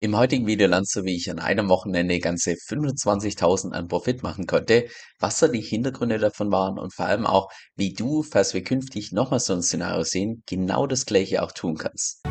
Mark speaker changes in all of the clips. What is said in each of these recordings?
Speaker 1: Im heutigen Video lernst du, wie ich an einem Wochenende ganze 25.000 an Profit machen konnte, was da die Hintergründe davon waren und vor allem auch, wie du, falls wir künftig nochmal so ein Szenario sehen, genau das gleiche auch tun kannst.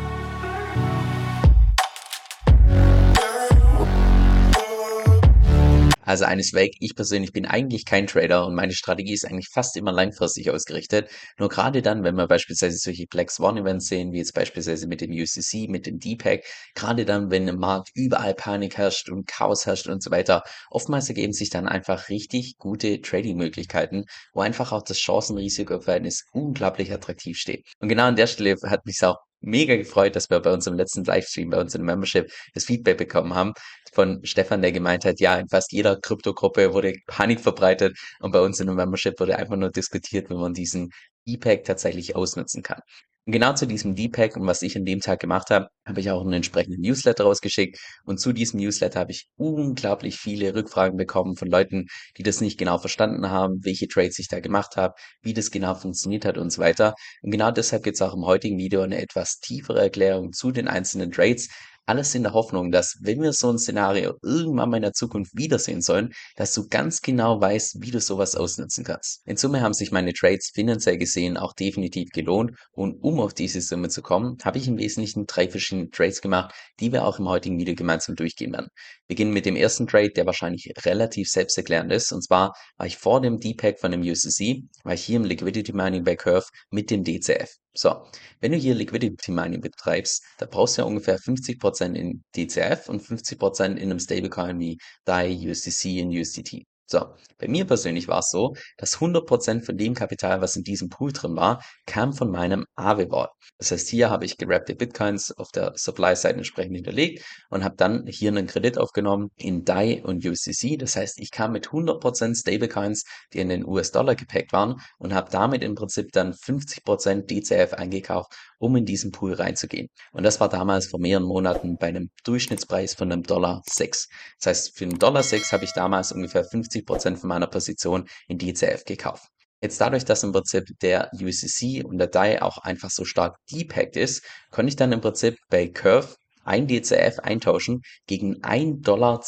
Speaker 1: Also eines weg, ich persönlich bin eigentlich kein Trader und meine Strategie ist eigentlich fast immer langfristig ausgerichtet. Nur gerade dann, wenn wir beispielsweise solche Black Swan Events sehen, wie jetzt beispielsweise mit dem UCC, mit dem DPEG, gerade dann, wenn im Markt überall Panik herrscht und Chaos herrscht und so weiter, oftmals ergeben sich dann einfach richtig gute Trading-Möglichkeiten, wo einfach auch das Chancen-Risiko-Verhältnis unglaublich attraktiv steht. Und genau an der Stelle hat mich auch mega gefreut, dass wir bei unserem letzten Livestream, bei uns in Membership, das Feedback bekommen haben von Stefan, der gemeint hat, ja, in fast jeder Kryptogruppe wurde Panik verbreitet und bei uns in der Membership wurde einfach nur diskutiert, wie man diesen E-Pack tatsächlich ausnutzen kann. Und genau zu diesem Deepak und was ich an dem Tag gemacht habe, habe ich auch einen entsprechenden Newsletter rausgeschickt. Und zu diesem Newsletter habe ich unglaublich viele Rückfragen bekommen von Leuten, die das nicht genau verstanden haben, welche Trades ich da gemacht habe, wie das genau funktioniert hat und so weiter. Und genau deshalb gibt es auch im heutigen Video eine etwas tiefere Erklärung zu den einzelnen Trades, alles in der Hoffnung, dass wenn wir so ein Szenario irgendwann mal in der Zukunft wiedersehen sollen, dass du ganz genau weißt, wie du sowas ausnutzen kannst. In Summe haben sich meine Trades finanziell gesehen auch definitiv gelohnt und um auf diese Summe zu kommen, habe ich im Wesentlichen drei verschiedene Trades gemacht, die wir auch im heutigen Video gemeinsam durchgehen werden. Wir beginnen mit dem ersten Trade, der wahrscheinlich relativ selbsterklärend ist. Und zwar war ich vor dem Deepak von dem USDC, war ich hier im Liquidity Mining bei Curve mit dem DCF. So, wenn du hier Liquidity Mining betreibst, da brauchst du ja ungefähr 50% in DCF und 50% in einem Stablecoin wie DAI, USDC und USDT. So, bei mir persönlich war es so, dass 100% von dem Kapital, was in diesem Pool drin war, kam von meinem Aave-Vault. Das heißt, hier habe ich gerappte Bitcoins auf der Supply-Side entsprechend hinterlegt und habe dann hier einen Kredit aufgenommen in DAI und USDC. Das heißt, ich kam mit 100% Stablecoins, die in den US-Dollar gepackt waren und habe damit im Prinzip dann 50% DCF eingekauft, um in diesen Pool reinzugehen. Und das war damals vor mehreren Monaten bei einem Durchschnittspreis von einem Dollar 6. Das heißt, für einen Dollar 6 habe ich damals ungefähr 50 50 von meiner Position in DCF gekauft. Jetzt dadurch, dass im Prinzip der USDC und der DAI auch einfach so stark depacked ist, konnte ich dann im Prinzip bei Curve ein DCF eintauschen gegen 1,22 Dollar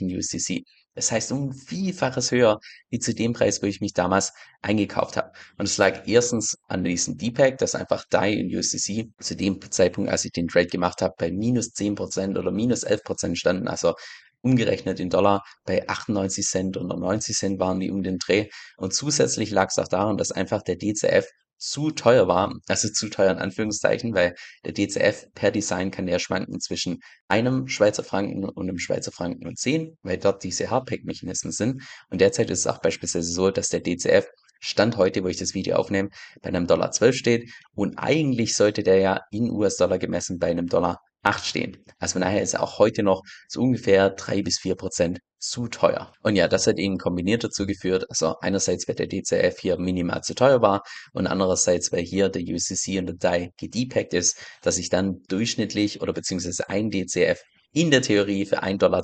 Speaker 1: in USDC. Das heißt um Vielfaches höher wie zu dem Preis, wo ich mich damals eingekauft habe. Und es lag erstens an diesem Deepak, dass einfach DAI in USDC zu dem Zeitpunkt, als ich den Trade gemacht habe, bei minus 10% oder minus 11% standen. Also umgerechnet in Dollar bei 98 Cent oder 90 Cent waren die um den Dreh. Und zusätzlich lag es auch daran, dass einfach der DCF zu teuer war, also zu teuer in Anführungszeichen, weil der DCF per Design kann ja schwanken zwischen einem Schweizer Franken und einem Schweizer Franken und 10, weil dort diese Hardpack-Mechanismen sind. Und derzeit ist es auch beispielsweise so, dass der DCF Stand heute, wo ich das Video aufnehme, bei einem Dollar 12 steht und eigentlich sollte der ja in US-Dollar gemessen bei einem Dollar 8 stehen. Also von daher ist auch heute noch so ungefähr 3 bis 4 Prozent zu teuer. Und ja, das hat ihnen kombiniert dazu geführt, also einerseits, weil der DCF hier minimal zu teuer war und andererseits, weil hier der UCC und der DAI gedepackt ist, dass ich dann durchschnittlich oder beziehungsweise ein DCF in der Theorie für 1,22 Dollar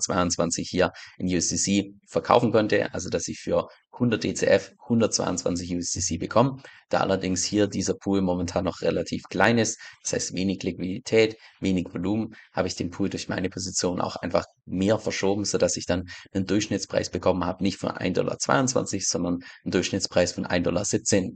Speaker 1: hier in USDC verkaufen konnte, also dass ich für 100 DCF 122 USDC bekommen. Da allerdings hier dieser Pool momentan noch relativ klein ist, das heißt wenig Liquidität, wenig Volumen, habe ich den Pool durch meine Position auch einfach mehr verschoben, sodass ich dann einen Durchschnittspreis bekommen habe, nicht von 1,22 Dollar, sondern einen Durchschnittspreis von 1,17 Dollar,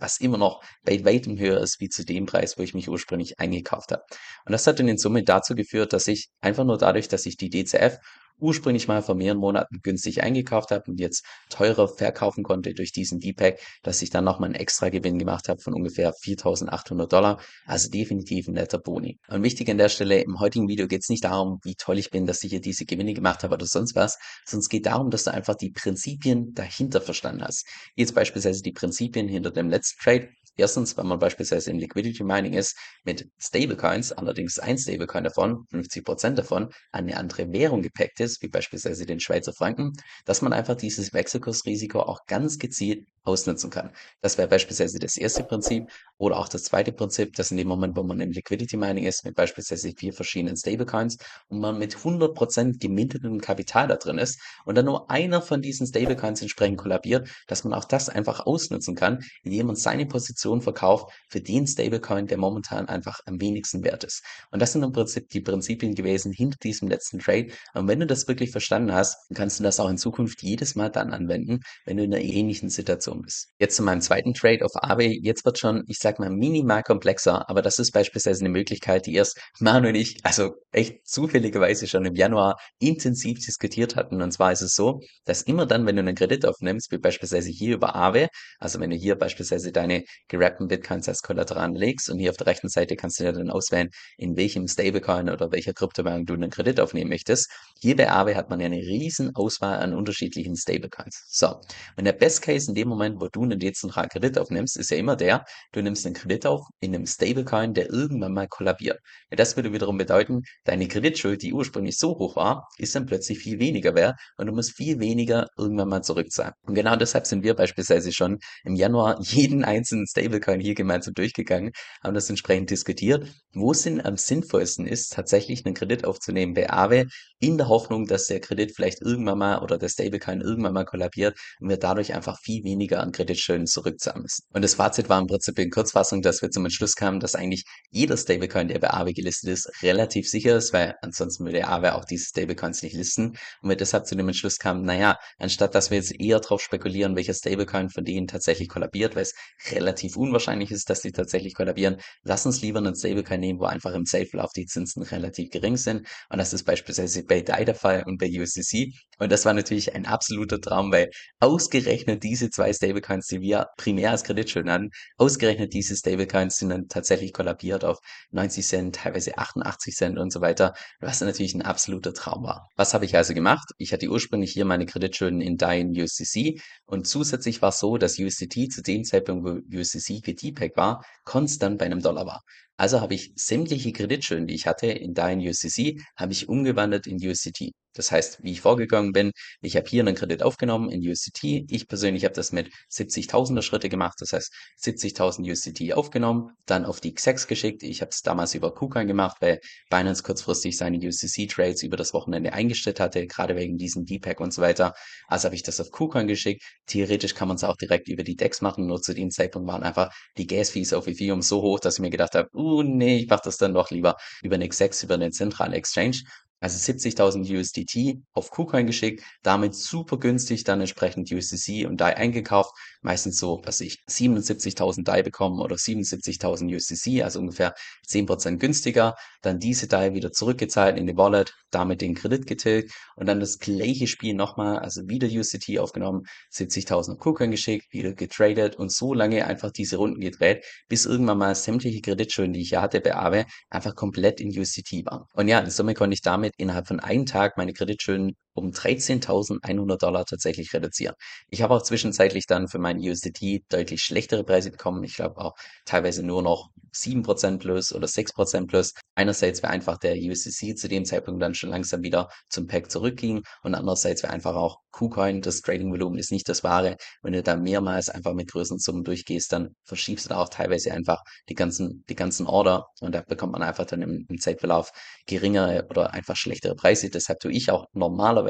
Speaker 1: was immer noch bei weitem höher ist wie zu dem Preis, wo ich mich ursprünglich eingekauft habe. Und das hat dann in Summe dazu geführt, dass ich einfach nur dadurch, dass ich die DCF ursprünglich mal vor mehreren Monaten günstig eingekauft habe und jetzt teurer verkaufen konnte durch diesen Deepak, dass ich dann nochmal einen extra Gewinn gemacht habe von ungefähr 4.800 Dollar. Also definitiv ein netter Boni. Und wichtig an der Stelle, im heutigen Video geht es nicht darum, wie toll ich bin, dass ich hier diese Gewinne gemacht habe oder sonst was, sondern es geht darum, dass du einfach die Prinzipien dahinter verstanden hast. Jetzt beispielsweise die Prinzipien hinter dem letzten Trade. Erstens, wenn man beispielsweise im Liquidity Mining ist mit Stablecoins, allerdings ein Stablecoin davon, 50% davon, an eine andere Währung gepackt ist, wie beispielsweise den Schweizer Franken, dass man einfach dieses Wechselkursrisiko auch ganz gezielt ausnutzen kann. Das wäre beispielsweise das erste Prinzip oder auch das zweite Prinzip, dass in dem Moment, wo man im Liquidity Mining ist, mit beispielsweise vier verschiedenen Stablecoins und man mit 100% gemintetem Kapital da drin ist und dann nur einer von diesen Stablecoins entsprechend kollabiert, dass man auch das einfach ausnutzen kann, indem man seine Position Option verkauft für den Stablecoin, der momentan einfach am wenigsten wert ist. Und das sind im Prinzip die Prinzipien gewesen hinter diesem letzten Trade. Und wenn du das wirklich verstanden hast, kannst du das auch in Zukunft jedes Mal dann anwenden, wenn du in einer ähnlichen Situation bist. Jetzt zu meinem zweiten Trade auf Aave. Jetzt wird schon, ich sag mal, minimal komplexer, aber das ist beispielsweise eine Möglichkeit, die erst Manu und ich, also echt zufälligerweise schon im Januar intensiv diskutiert hatten. Und zwar ist es so, dass immer dann, wenn du einen Kredit aufnimmst, wie beispielsweise hier über Aave, also wenn du hier beispielsweise deine gerappten Bitcoins als Kollateral legst und hier auf der rechten Seite kannst du ja dann auswählen, in welchem Stablecoin oder welcher Kryptowährung du einen Kredit aufnehmen möchtest. Hier bei Aave hat man ja eine riesen Auswahl an unterschiedlichen Stablecoins. So, und der Best Case in dem Moment, wo du einen dezentralen Kredit aufnimmst, ist ja immer der, du nimmst einen Kredit auf in einem Stablecoin, der irgendwann mal kollabiert. Das würde wiederum bedeuten, deine Kreditschuld, die ursprünglich so hoch war, ist dann plötzlich viel weniger wert und du musst viel weniger irgendwann mal zurückzahlen. Und genau deshalb sind wir beispielsweise schon im Januar jeden einzelnen Stablecoin hier gemeinsam durchgegangen, haben das entsprechend diskutiert, wo es denn am sinnvollsten ist, tatsächlich einen Kredit aufzunehmen bei Aave, in der Hoffnung, dass der Kredit vielleicht irgendwann mal oder der Stablecoin irgendwann mal kollabiert und wir dadurch einfach viel weniger an Kreditschulden zurückzahlen müssen. Und das Fazit war im Prinzip in Kurzfassung, dass wir zum Entschluss kamen, dass eigentlich jeder Stablecoin, der bei Aave gelistet ist, relativ sicher ist, weil ansonsten würde Aave auch diese Stablecoins nicht listen. Und wir deshalb zu dem Entschluss kamen, naja, anstatt dass wir jetzt eher darauf spekulieren, welcher Stablecoin von denen tatsächlich kollabiert, weil es relativ unwahrscheinlich ist, dass die tatsächlich kollabieren, lass uns lieber einen Stablecoin nehmen, wo einfach im Safe-Lauf die Zinsen relativ gering sind. Und das ist beispielsweise bei DAI der Fall und bei USDC. Und das war natürlich ein absoluter Traum, weil ausgerechnet diese zwei Stablecoins, die wir primär als Kreditschulden hatten, ausgerechnet diese Stablecoins sind dann tatsächlich kollabiert auf 90 Cent, teilweise 88 Cent und so weiter, was natürlich ein absoluter Traum war. Was habe ich also gemacht? Ich hatte ursprünglich hier meine Kreditschulden in DAI und USDC und zusätzlich war es so, dass USDT zu dem Zeitpunkt, wo USDC GT-Pack war, konstant bei einem Dollar war. Also habe ich sämtliche Kreditschulden, die ich hatte in DAI und USDC, habe ich umgewandelt in USDT. Das heißt, wie ich vorgegangen bin, ich habe hier einen Kredit aufgenommen in USDT. Ich persönlich habe das mit 70.000er Schritte gemacht. Das heißt, 70.000 USDT aufgenommen, dann auf die XEX geschickt. Ich habe es damals über KuCoin gemacht, weil Binance kurzfristig seine USDC-Trades über das Wochenende eingestellt hatte, gerade wegen diesem Deepak und so weiter. Also habe ich das auf KuCoin geschickt. Theoretisch kann man es auch direkt über die DEX machen. Nur zu dem Zeitpunkt waren einfach die Gas-Fees auf Ethereum so hoch, dass ich mir gedacht habe, uh, nee, ich mache das dann doch lieber über eine XEX, über eine zentrale Exchange also 70.000 USDT auf KuCoin geschickt, damit super günstig dann entsprechend USDC und DAI eingekauft, meistens so, was ich, 77.000 DAI bekommen oder 77.000 USDC, also ungefähr 10% günstiger, dann diese DAI wieder zurückgezahlt in die Wallet, damit den Kredit getilgt und dann das gleiche Spiel nochmal, also wieder USDT aufgenommen, 70.000 auf KuCoin geschickt, wieder getradet und so lange einfach diese Runden gedreht, bis irgendwann mal sämtliche Kreditschulden, die ich ja hatte bei Aave, einfach komplett in USDT waren. Und ja, in Summe konnte ich damit innerhalb von einem Tag meine Kreditschulden um 13.100 Dollar tatsächlich reduzieren. Ich habe auch zwischenzeitlich dann für meinen USDT deutlich schlechtere Preise bekommen. Ich glaube auch teilweise nur noch 7% plus oder 6% plus. Einerseits, weil einfach der USDC zu dem Zeitpunkt dann schon langsam wieder zum Pack zurückging und andererseits, weil einfach auch KuCoin, das Trading-Volumen ist nicht das wahre. Wenn du da mehrmals einfach mit größeren Summen durchgehst, dann verschiebst du da auch teilweise einfach die ganzen, die ganzen Order und da bekommt man einfach dann im, im Zeitverlauf geringere oder einfach schlechtere Preise. Deshalb tue ich auch normalerweise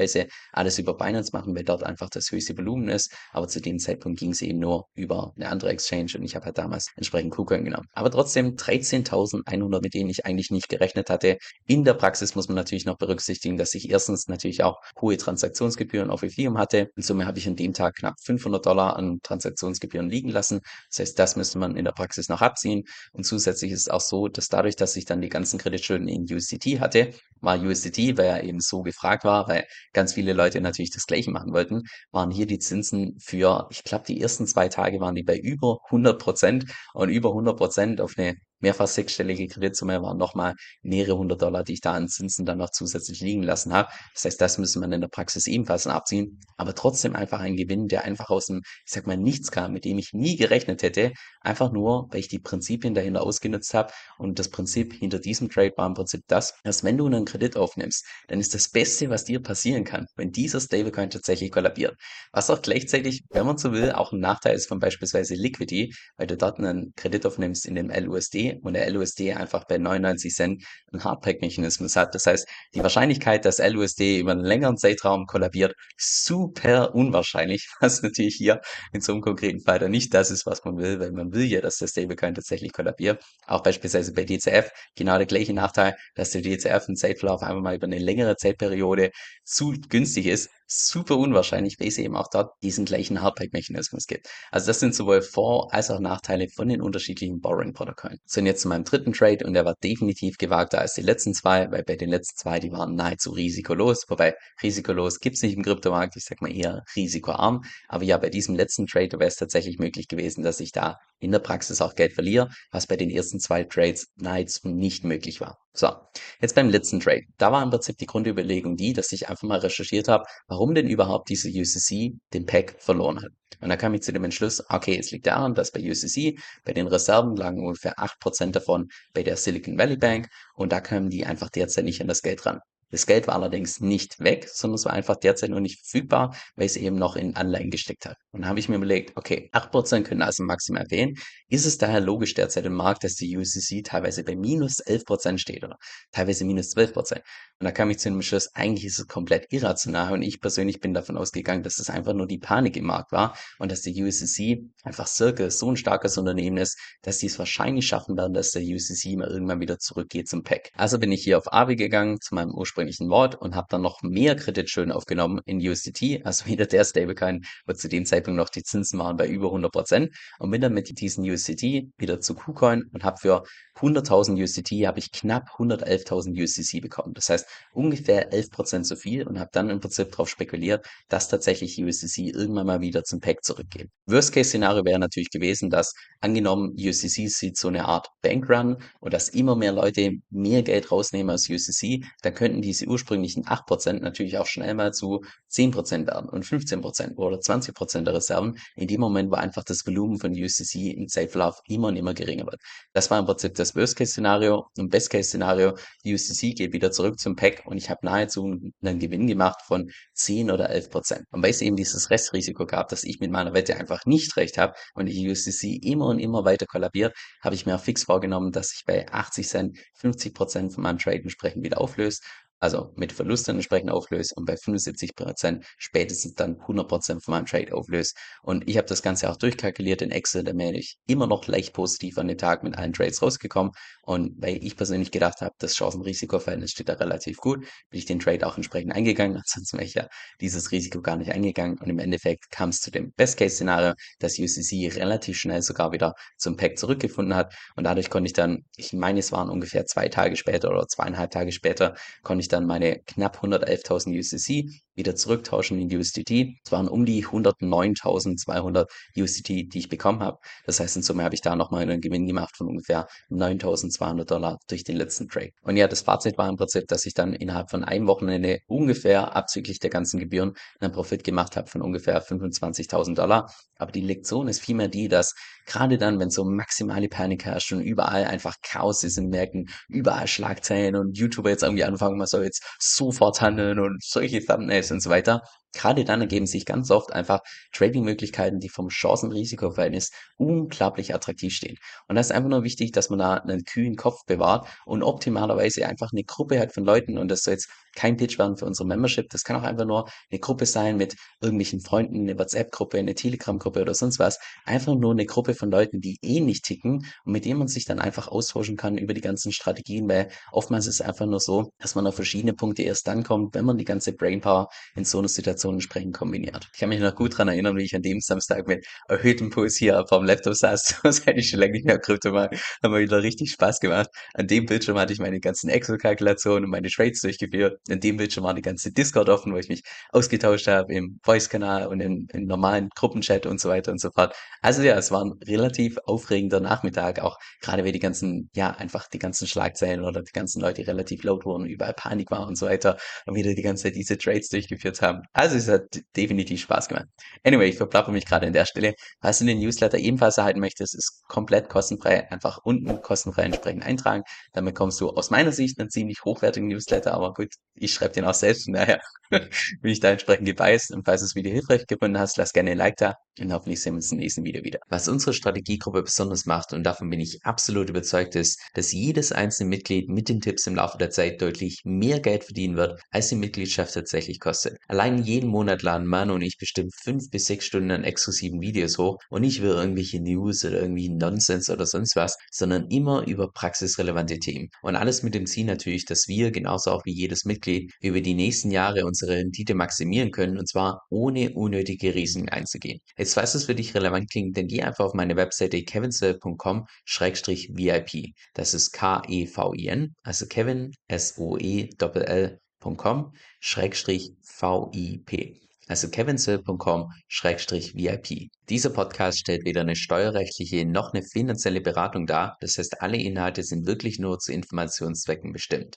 Speaker 1: alles über Binance machen, weil dort einfach das höchste Volumen ist. Aber zu dem Zeitpunkt ging es eben nur über eine andere Exchange und ich habe halt damals entsprechend KuCoin genommen. Aber trotzdem 13.100, mit denen ich eigentlich nicht gerechnet hatte. In der Praxis muss man natürlich noch berücksichtigen, dass ich erstens natürlich auch hohe Transaktionsgebühren auf Ethereum hatte. In Summe habe ich an dem Tag knapp 500 Dollar an Transaktionsgebühren liegen lassen. Das heißt, das müsste man in der Praxis noch abziehen. Und zusätzlich ist es auch so, dass dadurch, dass ich dann die ganzen Kreditschulden in USDT hatte, war USDT, weil er eben so gefragt war, weil ganz viele Leute natürlich das Gleiche machen wollten, waren hier die Zinsen für, ich glaube, die ersten zwei Tage waren die bei über 100 Prozent und über 100 Prozent auf eine mehrfach sechsstellige Kreditsumme waren nochmal mehrere hundert Dollar, die ich da an Zinsen dann noch zusätzlich liegen lassen habe. Das heißt, das müssen man in der Praxis ebenfalls abziehen. Aber trotzdem einfach ein Gewinn, der einfach aus dem, ich sag mal, nichts kam, mit dem ich nie gerechnet hätte. Einfach nur, weil ich die Prinzipien dahinter ausgenutzt habe. Und das Prinzip hinter diesem Trade war im Prinzip das, dass wenn du einen Kredit aufnimmst, dann ist das Beste, was dir passieren kann, wenn dieser Stablecoin tatsächlich kollabiert. Was auch gleichzeitig, wenn man so will, auch ein Nachteil ist von beispielsweise Liquidity, weil du dort einen Kredit aufnimmst in dem LUSD, Und der LUSD einfach bei 99 Cent einen Hardpack-Mechanismus hat. Das heißt, die Wahrscheinlichkeit, dass LUSD über einen längeren Zeitraum kollabiert, super unwahrscheinlich, was natürlich hier in so einem konkreten Fall dann nicht das ist, was man will, weil man will ja, dass der Stablecoin tatsächlich kollabiert. Auch beispielsweise bei DCF genau der gleiche Nachteil, dass der DCF im Zeitverlauf einfach mal über eine längere Zeitperiode zu günstig ist, super unwahrscheinlich, weil es eben auch dort diesen gleichen Hardpack-Mechanismus gibt. Also das sind sowohl Vor- als auch Nachteile von den unterschiedlichen Borrowing-Protokollen. So, und jetzt zu meinem dritten Trade und der war definitiv gewagter als die letzten zwei, weil bei den letzten zwei, die waren nahezu risikolos. Wobei risikolos gibt's nicht im Kryptomarkt, ich sag mal eher risikoarm. Aber ja, bei diesem letzten Trade wäre es tatsächlich möglich gewesen, dass ich da in der Praxis auch Geld verliere, was bei den ersten zwei Trades nahezu nicht möglich war. So, jetzt beim letzten Trade. Da war im Prinzip die Grundüberlegung die, dass ich einfach mal recherchiert habe, warum denn überhaupt diese UCC den Pack verloren hat. Und da kam ich zu dem Entschluss, okay, es liegt daran, dass bei UCC, bei den Reserven lagen ungefähr 8% davon bei der Silicon Valley Bank und da kamen die einfach derzeit nicht an das Geld ran. Das Geld war allerdings nicht weg, sondern es war einfach derzeit noch nicht verfügbar, weil es eben noch in Anleihen gesteckt hat. Und da habe ich mir überlegt, okay, 8% können also maximal fehlen. Ist es daher logisch derzeit im Markt, dass die USCC teilweise bei minus 11% steht oder teilweise minus 12%? Und da kam ich zu dem Schluss, eigentlich ist es komplett irrational und ich persönlich bin davon ausgegangen, dass es einfach nur die Panik im Markt war und dass die USCC einfach circa so ein starkes Unternehmen ist, dass die es wahrscheinlich schaffen werden, dass der USCC mal irgendwann wieder zurückgeht zum Pack. Also bin ich hier auf AVI gegangen, zu meinem ursprünglichen Wort und habe dann noch mehr Kreditschulden aufgenommen in USDT, also wieder der Stablecoin, wo zu dem Zeitpunkt noch die Zinsen waren bei über 100% und bin dann mit diesen USDT wieder zu KuCoin und habe für 100.000 USDT habe ich knapp 111.000 USDC bekommen. Das heißt ungefähr 11% zu viel und habe dann im Prinzip darauf spekuliert, dass tatsächlich USDC irgendwann mal wieder zum Pack zurückgeht. Worst-Case-Szenario wäre natürlich gewesen, dass angenommen USDC sieht so eine Art Bankrun und dass immer mehr Leute mehr Geld rausnehmen aus USDC, dann könnten diese ursprünglichen 8% natürlich auch schnell mal zu 10% werden und 15% oder 20% der Reserven in dem Moment, wo einfach das Volumen von USDC im Zeitverlauf immer und immer geringer wird. Das war im Prinzip das Worst-Case-Szenario und Best-Case-Szenario, USDC geht wieder zurück zum Pack und ich habe nahezu einen Gewinn gemacht von 10 oder 11 Prozent. Und weil es eben dieses Restrisiko gab, dass ich mit meiner Wette einfach nicht recht habe und die USDC immer und immer weiter kollabiert, habe ich mir fix vorgenommen, dass ich bei 80 Cent 50 Prozent von meinem Trade entsprechend wieder auflöse also mit Verlusten entsprechend auflöse und bei 75% spätestens dann 100% von meinem Trade auflöse. Und ich habe das Ganze auch durchkalkuliert in Excel, da bin ich immer noch leicht positiv an den Tag mit allen Trades rausgekommen. Und weil ich persönlich gedacht habe, das Chancen-Risiko-Verhältnis steht da relativ gut, bin ich den Trade auch entsprechend eingegangen. Ansonsten wäre ich ja dieses Risiko gar nicht eingegangen. Und im Endeffekt kam es zu dem Best-Case-Szenario, dass UCC relativ schnell sogar wieder zum Pack zurückgefunden hat. Und dadurch konnte ich dann, ich meine, es waren ungefähr zwei Tage später oder zweieinhalb Tage später, konnte ich dann meine knapp 111.000 USDC wieder zurücktauschen in USDT. Es waren um die 109.200 USDT, die ich bekommen habe. Das heißt, in Summe habe ich da nochmal einen Gewinn gemacht von ungefähr 9.200 Dollar durch den letzten Trade. Und ja, das Fazit war im Prinzip, dass ich dann innerhalb von einem Wochenende ungefähr abzüglich der ganzen Gebühren einen Profit gemacht habe von ungefähr 25.000 Dollar. Aber die Lektion ist vielmehr die, dass gerade dann, wenn so maximale Panik herrscht und überall einfach Chaos ist in Märkten, überall Schlagzeilen und YouTuber jetzt irgendwie anfangen, man soll jetzt sofort handeln und solche Thumbnails und so weiter, Gerade dann ergeben sich ganz oft einfach Trading-Möglichkeiten, die vom Chancen-Risiko-Verhältnis unglaublich attraktiv stehen. Und da ist einfach nur wichtig, dass man da einen kühlen Kopf bewahrt und optimalerweise einfach eine Gruppe hat von Leuten und das soll jetzt kein Pitch werden für unsere Membership. Das kann auch einfach nur eine Gruppe sein mit irgendwelchen Freunden, eine WhatsApp-Gruppe, eine Telegram-Gruppe oder sonst was. Einfach nur eine Gruppe von Leuten, die ähnlich ticken und mit denen man sich dann einfach austauschen kann über die ganzen Strategien, weil oftmals ist es einfach nur so, dass man auf verschiedene Punkte erst dann kommt, wenn man die ganze Brainpower in so einer Situation Informationen entsprechend kombiniert. Ich kann mich noch gut daran erinnern, wie ich an dem Samstag mit erhöhtem Puls hier vom Laptop saß. Hätte ich schon lange nicht mehr Krypto mal. Haben wir wieder richtig Spaß gemacht. An dem Bildschirm hatte ich meine ganzen Excel-Kalkulationen und meine Trades durchgeführt. An dem Bildschirm war die ganze Discord offen, wo ich mich ausgetauscht habe im Voice-Kanal und im, im normalen Gruppenchat und so weiter und so fort. Also ja, es war ein relativ aufregender Nachmittag, auch gerade weil die ganzen, ja, einfach die ganzen Schlagzeilen oder die ganzen Leute relativ laut wurden, überall Panik war und so weiter und wieder die ganze Zeit diese Trades durchgeführt haben. Also Also es hat definitiv Spaß gemacht. Anyway, ich verplapper mich gerade an der Stelle. Falls du den Newsletter ebenfalls erhalten möchtest, ist komplett kostenfrei. Einfach unten kostenfrei entsprechend eintragen. Damit bekommst du aus meiner Sicht einen ziemlich hochwertigen Newsletter. Aber gut, ich schreibe den auch selbst. Von daher bin ich da entsprechend gebeißt. Und falls du das Video hilfreich gefunden hast, lass gerne ein Like da. Und hoffentlich sehen wir uns im nächsten Video wieder. Was unsere Strategiegruppe besonders macht, und davon bin ich absolut überzeugt, ist, dass jedes einzelne Mitglied mit den Tipps im Laufe der Zeit deutlich mehr Geld verdienen wird, als die Mitgliedschaft tatsächlich kostet. Allein jeden Monat laden Manu und ich bestimmt fünf bis sechs Stunden an exklusiven Videos hoch und nicht über irgendwelche News oder irgendwie Nonsens oder sonst was, sondern immer über praxisrelevante Themen. Und alles mit dem Ziel natürlich, dass wir, genauso auch wie jedes Mitglied, über die nächsten Jahre unsere Rendite maximieren können und zwar ohne unnötige Risiken einzugehen. Jetzt falls es für dich relevant klingt, dann geh einfach auf meine Webseite kevinswell.com-vip. Das ist K-E-V-I-N, also Kevin, S-O-E-L-L.com, Schrägstrich V-I-P also kevinsill.com-vip. Dieser Podcast stellt weder eine steuerrechtliche noch eine finanzielle Beratung dar, das heißt alle Inhalte sind wirklich nur zu Informationszwecken bestimmt.